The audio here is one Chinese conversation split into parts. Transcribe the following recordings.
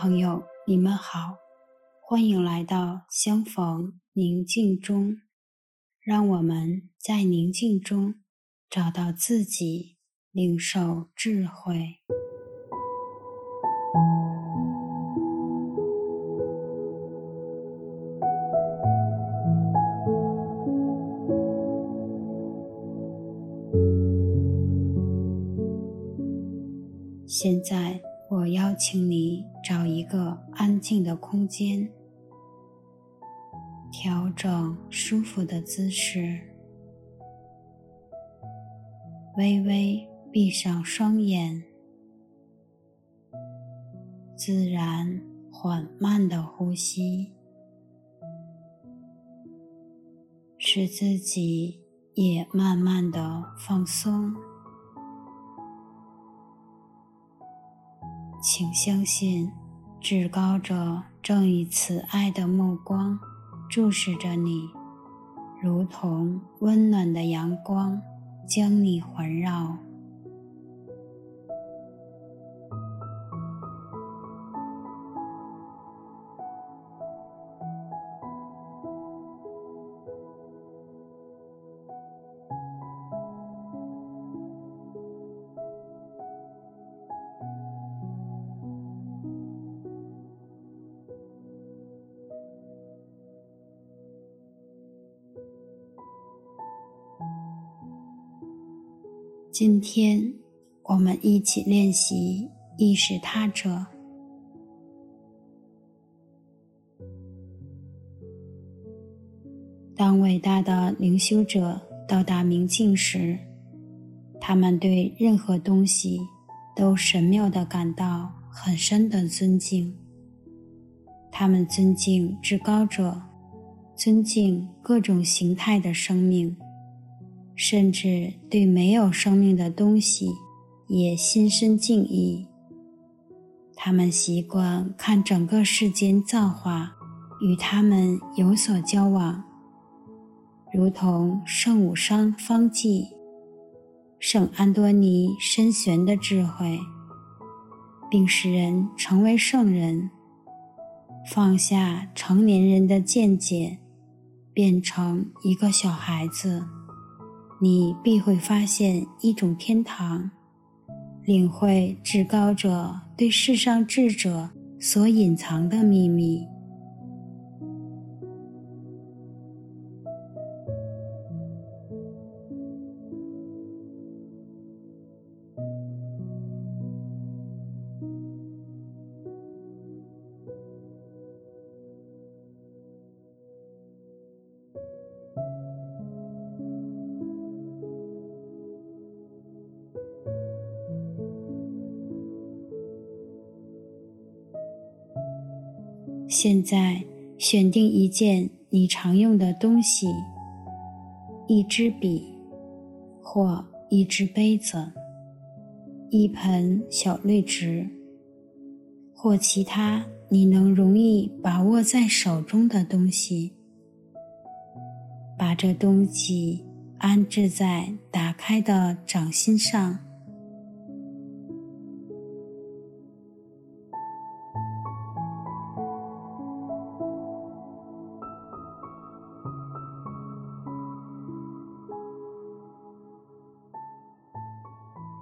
朋友，你们好，欢迎来到相逢宁静中，让我们在宁静中找到自己，领受智慧。现在，我邀请你找一个安静的空间，调整舒服的姿势，微微闭上双眼，自然缓慢的呼吸，使自己也慢慢的放松。请相信，至高者正以慈爱的目光注视着你，如同温暖的阳光将你环绕。今天，我们一起练习意识他者。当伟大的灵修者到达明镜时，他们对任何东西都神妙地感到很深的尊敬。他们尊敬至高者，尊敬各种形态的生命。甚至对没有生命的东西也心生敬意。他们习惯看整个世间造化与他们有所交往，如同圣武商方济、圣安多尼深玄的智慧，并使人成为圣人，放下成年人的见解，变成一个小孩子。你必会发现一种天堂，领会至高者对世上智者所隐藏的秘密。现在，选定一件你常用的东西，一支笔，或一只杯子，一盆小绿植，或其他你能容易把握在手中的东西。把这东西安置在打开的掌心上。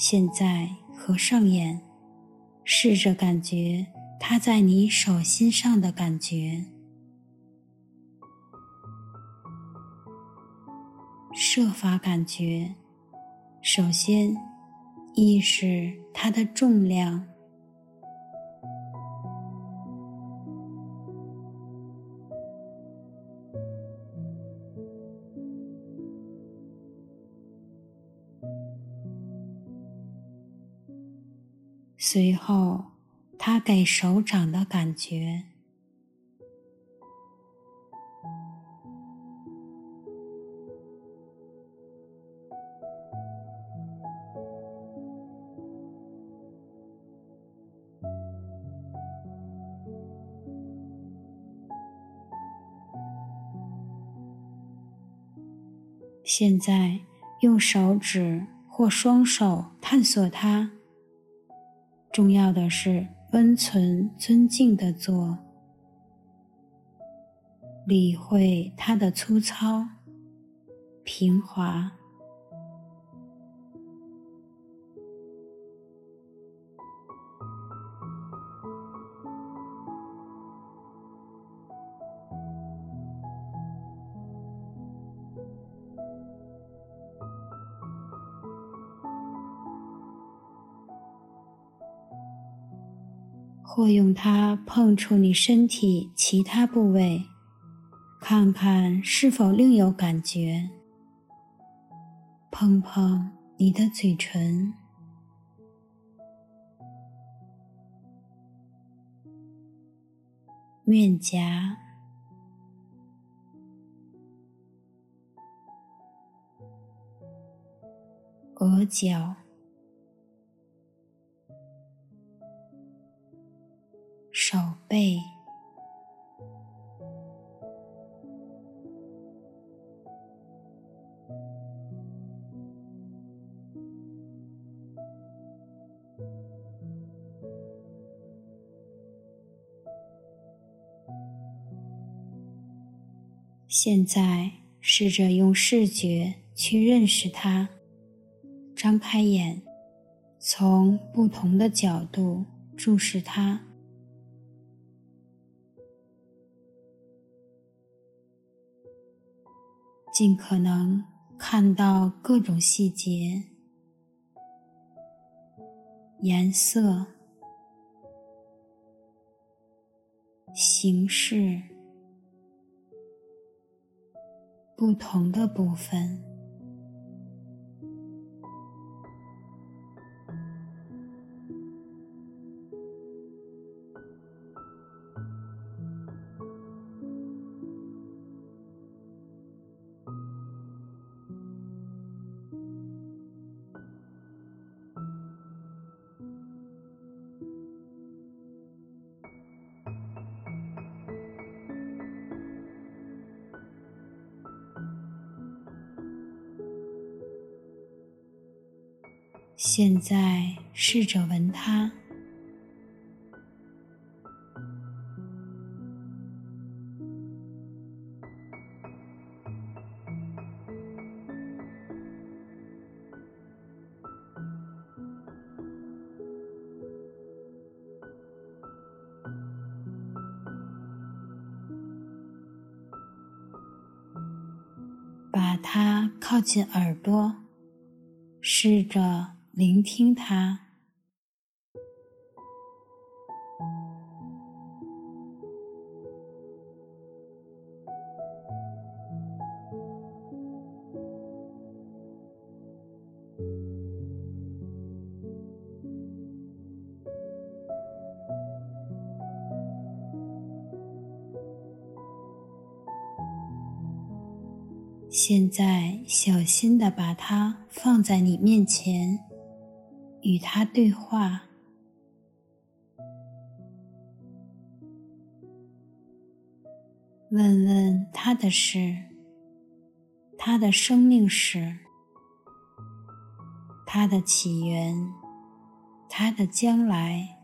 现在合上眼，试着感觉它在你手心上的感觉，设法感觉。首先，意识它的重量。随后，他给手掌的感觉。现在，用手指或双手探索它。重要的是，温存、尊敬的做，理会它的粗糙、平滑。或用它碰触你身体其他部位，看看是否另有感觉。碰碰你的嘴唇、面颊、额角。现在试着用视觉去认识它，张开眼，从不同的角度注视它。尽可能看到各种细节、颜色、形式、不同的部分。现在试着闻它，把它靠近耳朵，试着。聆听它。现在，小心地把它放在你面前。与他对话，问问他的事，他的生命史，他的起源，他的将来。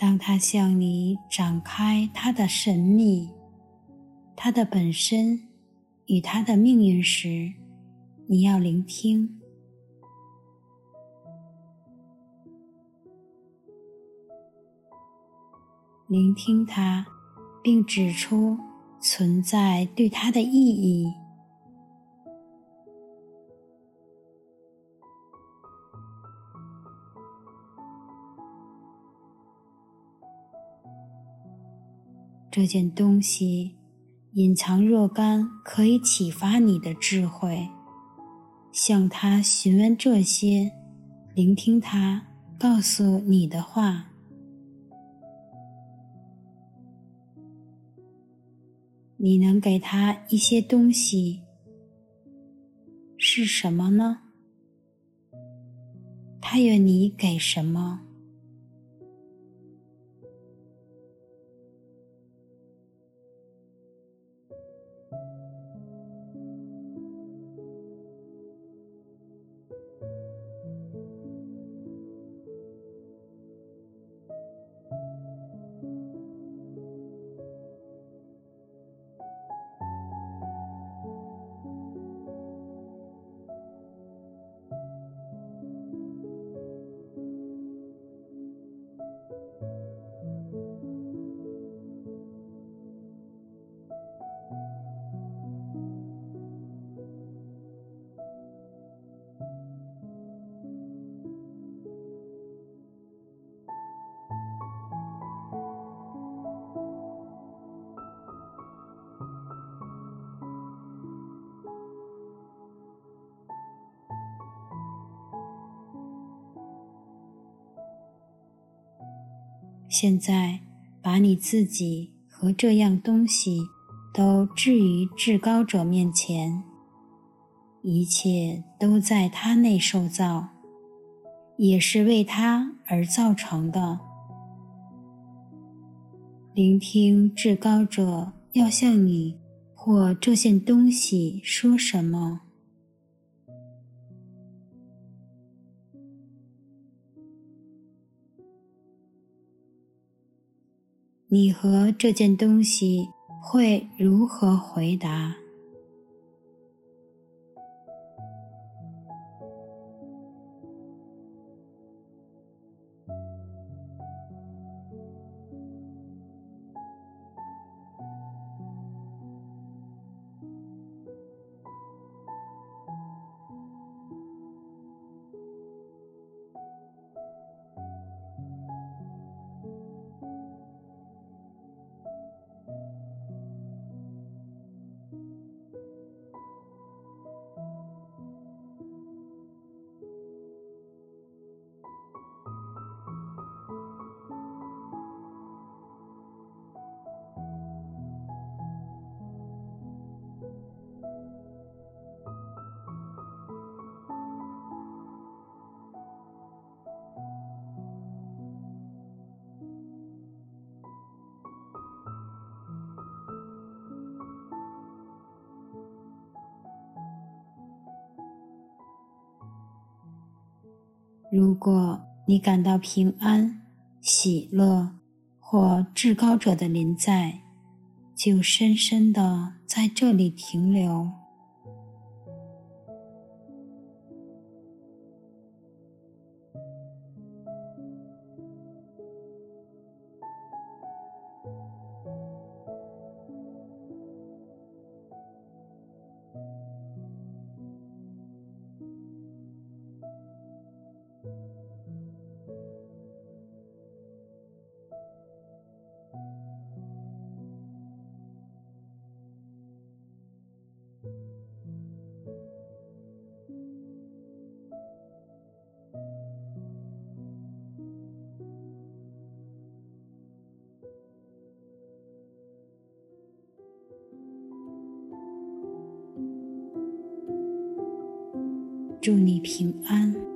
当他向你展开他的神秘，他的本身与他的命运时，你要聆听。聆听他，并指出存在对他的意义。这件东西隐藏若干可以启发你的智慧，向他询问这些，聆听他告诉你的话。你能给他一些东西，是什么呢？他愿你给什么？现在，把你自己和这样东西都置于至高者面前，一切都在他内受造，也是为他而造成的。聆听至高者要向你或这件东西说什么。你和这件东西会如何回答？如果你感到平安、喜乐或至高者的临在，就深深的在这里停留。祝你平安。